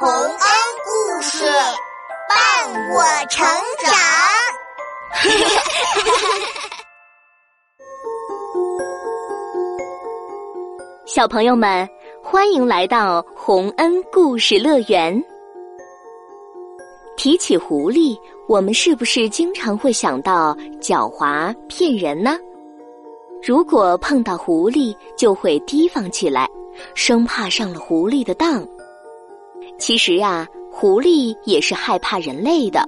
洪恩故事伴我成长。小朋友们，欢迎来到洪恩故事乐园。提起狐狸，我们是不是经常会想到狡猾骗人呢？如果碰到狐狸，就会提防起来，生怕上了狐狸的当。其实呀，狐狸也是害怕人类的，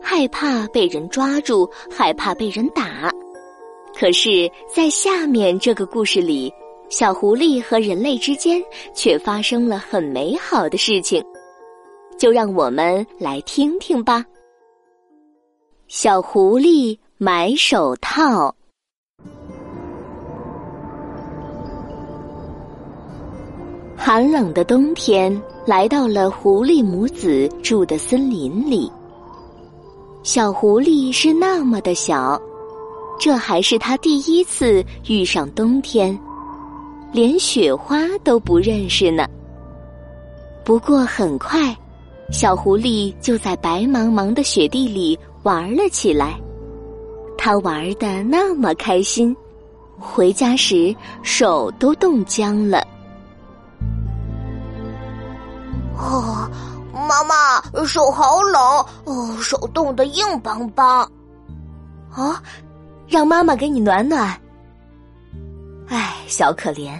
害怕被人抓住，害怕被人打。可是，在下面这个故事里，小狐狸和人类之间却发生了很美好的事情，就让我们来听听吧。小狐狸买手套。寒冷的冬天来到了狐狸母子住的森林里。小狐狸是那么的小，这还是他第一次遇上冬天，连雪花都不认识呢。不过很快，小狐狸就在白茫茫的雪地里玩了起来。他玩的那么开心，回家时手都冻僵了。哦，妈妈，手好冷哦，手冻得硬邦邦。哦，让妈妈给你暖暖。哎，小可怜，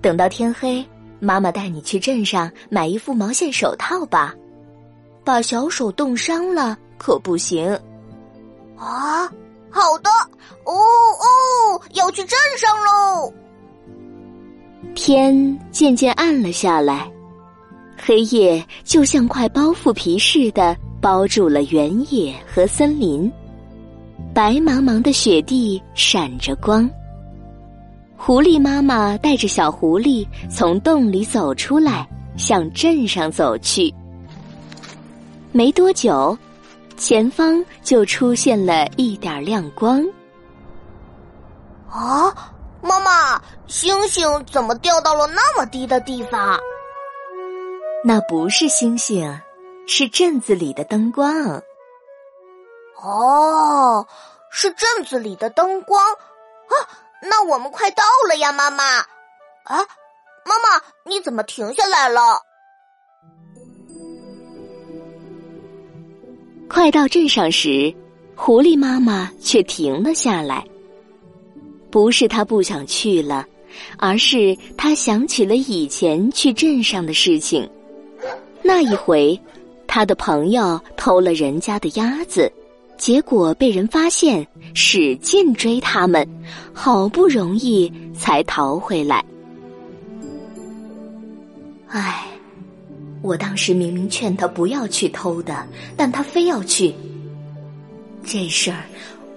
等到天黑，妈妈带你去镇上买一副毛线手套吧。把小手冻伤了可不行。啊，好的，哦哦，要去镇上喽。天渐渐暗了下来。黑夜就像块包袱皮似的包住了原野和森林，白茫茫的雪地闪着光。狐狸妈妈带着小狐狸从洞里走出来，向镇上走去。没多久，前方就出现了一点亮光。啊，妈妈，星星怎么掉到了那么低的地方？那不是星星，是镇子里的灯光。哦，是镇子里的灯光啊！那我们快到了呀，妈妈。啊，妈妈，你怎么停下来了？快到镇上时，狐狸妈妈却停了下来。不是她不想去了，而是她想起了以前去镇上的事情。那一回，他的朋友偷了人家的鸭子，结果被人发现，使劲追他们，好不容易才逃回来。唉，我当时明明劝他不要去偷的，但他非要去。这事儿，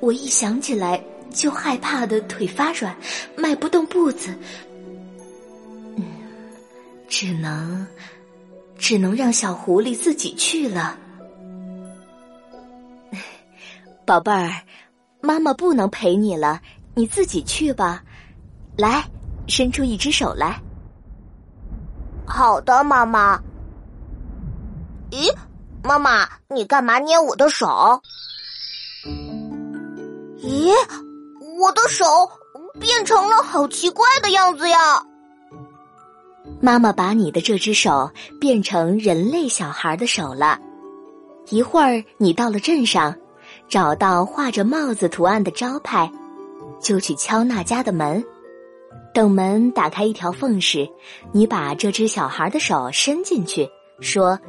我一想起来就害怕的腿发软，迈不动步子。嗯，只能。只能让小狐狸自己去了，宝贝儿，妈妈不能陪你了，你自己去吧。来，伸出一只手来。好的，妈妈。咦，妈妈，你干嘛捏我的手？咦，我的手变成了好奇怪的样子呀！妈妈把你的这只手变成人类小孩的手了。一会儿你到了镇上，找到画着帽子图案的招牌，就去敲那家的门。等门打开一条缝时，你把这只小孩的手伸进去，说：“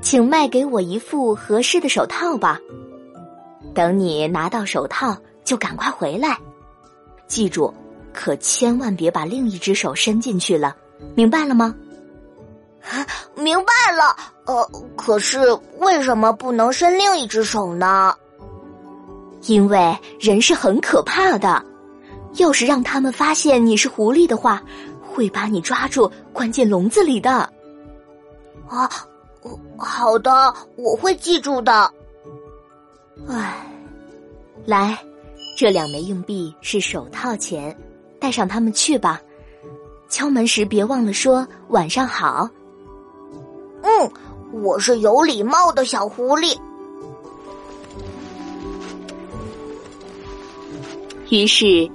请卖给我一副合适的手套吧。”等你拿到手套，就赶快回来。记住，可千万别把另一只手伸进去了。明白了吗？明白了。呃，可是为什么不能伸另一只手呢？因为人是很可怕的，要是让他们发现你是狐狸的话，会把你抓住关进笼子里的。啊，好的，我会记住的。唉，来，这两枚硬币是手套钱，带上它们去吧。敲门时别忘了说晚上好。嗯，我是有礼貌的小狐狸。于是，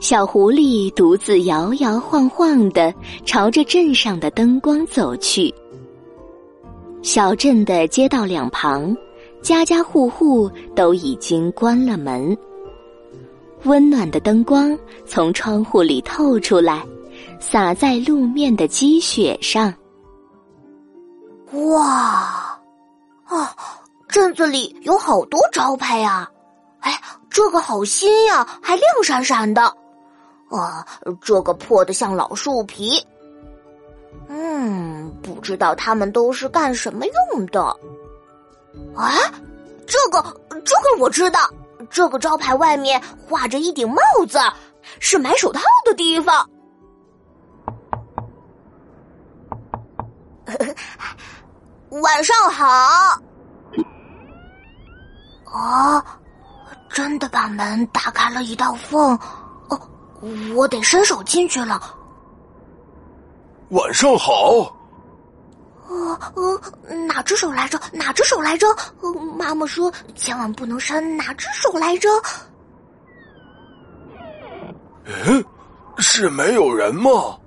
小狐狸独自摇摇晃晃的朝着镇上的灯光走去。小镇的街道两旁，家家户户都已经关了门。温暖的灯光从窗户里透出来，洒在路面的积雪上。哇，啊，镇子里有好多招牌呀！哎，这个好新呀，还亮闪闪的。啊，这个破的像老树皮。嗯，不知道他们都是干什么用的。啊，这个，这个我知道。这个招牌外面画着一顶帽子，是买手套的地方。晚上好。哦，真的把门打开了一道缝。哦，我得伸手进去了。晚上好。呃呃，哪只手来着？哪只手来着？妈妈说千万不能伸，哪只手来着？嗯，是没有人吗？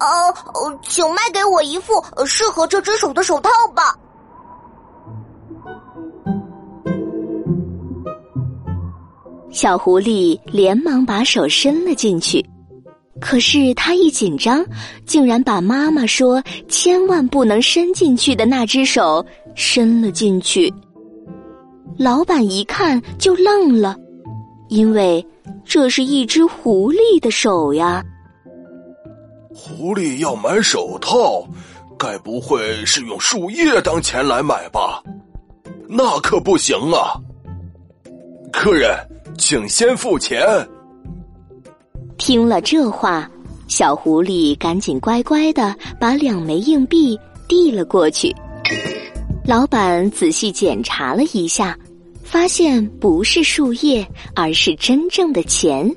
哦，请卖给我一副适合这只手的手套吧。小狐狸连忙把手伸了进去。可是他一紧张，竟然把妈妈说千万不能伸进去的那只手伸了进去。老板一看就愣了，因为这是一只狐狸的手呀。狐狸要买手套，该不会是用树叶当钱来买吧？那可不行啊！客人，请先付钱。听了这话，小狐狸赶紧乖乖的把两枚硬币递了过去。老板仔细检查了一下，发现不是树叶，而是真正的钱，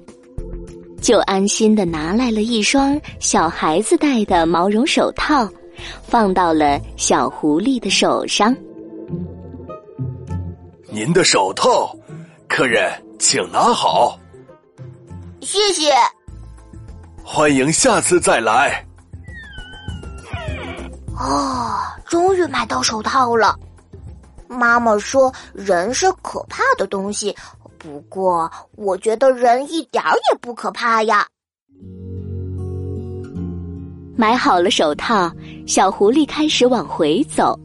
就安心的拿来了一双小孩子戴的毛绒手套，放到了小狐狸的手上。您的手套，客人请拿好。谢谢，欢迎下次再来。哦，终于买到手套了。妈妈说人是可怕的东西，不过我觉得人一点儿也不可怕呀。买好了手套，小狐狸开始往回走。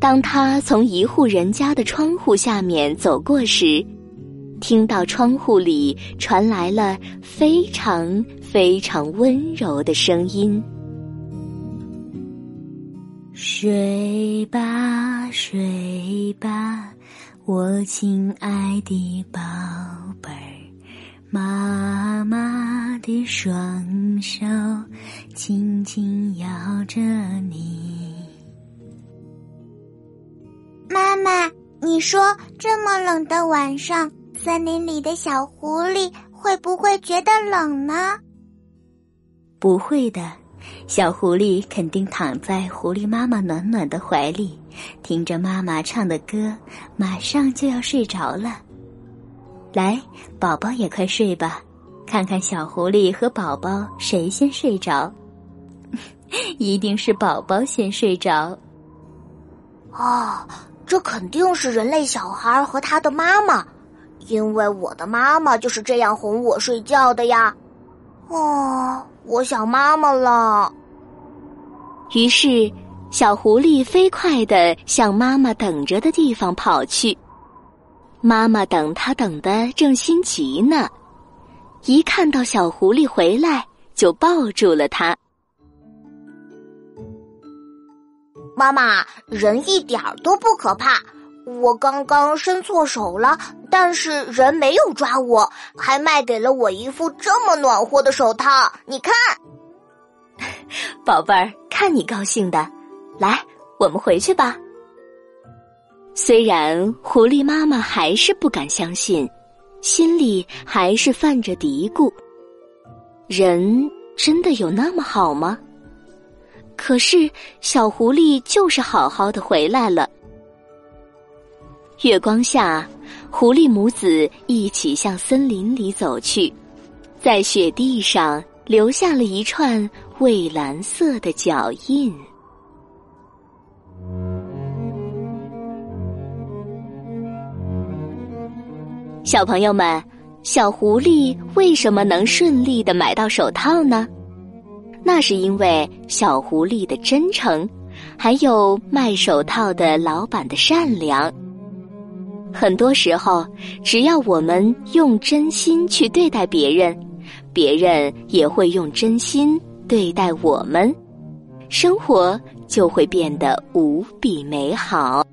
当他从一户人家的窗户下面走过时，听到窗户里传来了非常非常温柔的声音：“睡吧，睡吧，我亲爱的宝贝儿，妈妈的双手轻轻摇着你。”妈妈，你说这么冷的晚上。森林里的小狐狸会不会觉得冷呢？不会的，小狐狸肯定躺在狐狸妈妈暖暖的怀里，听着妈妈唱的歌，马上就要睡着了。来，宝宝也快睡吧，看看小狐狸和宝宝谁先睡着。一定是宝宝先睡着。哦，这肯定是人类小孩和他的妈妈。因为我的妈妈就是这样哄我睡觉的呀，哦，我想妈妈了。于是，小狐狸飞快的向妈妈等着的地方跑去。妈妈等他等的正心急呢，一看到小狐狸回来，就抱住了他。妈妈，人一点儿都不可怕。我刚刚伸错手了，但是人没有抓我，还卖给了我一副这么暖和的手套。你看，宝贝儿，看你高兴的，来，我们回去吧。虽然狐狸妈妈还是不敢相信，心里还是泛着嘀咕：人真的有那么好吗？可是小狐狸就是好好的回来了。月光下，狐狸母子一起向森林里走去，在雪地上留下了一串蔚蓝色的脚印。小朋友们，小狐狸为什么能顺利的买到手套呢？那是因为小狐狸的真诚，还有卖手套的老板的善良。很多时候，只要我们用真心去对待别人，别人也会用真心对待我们，生活就会变得无比美好。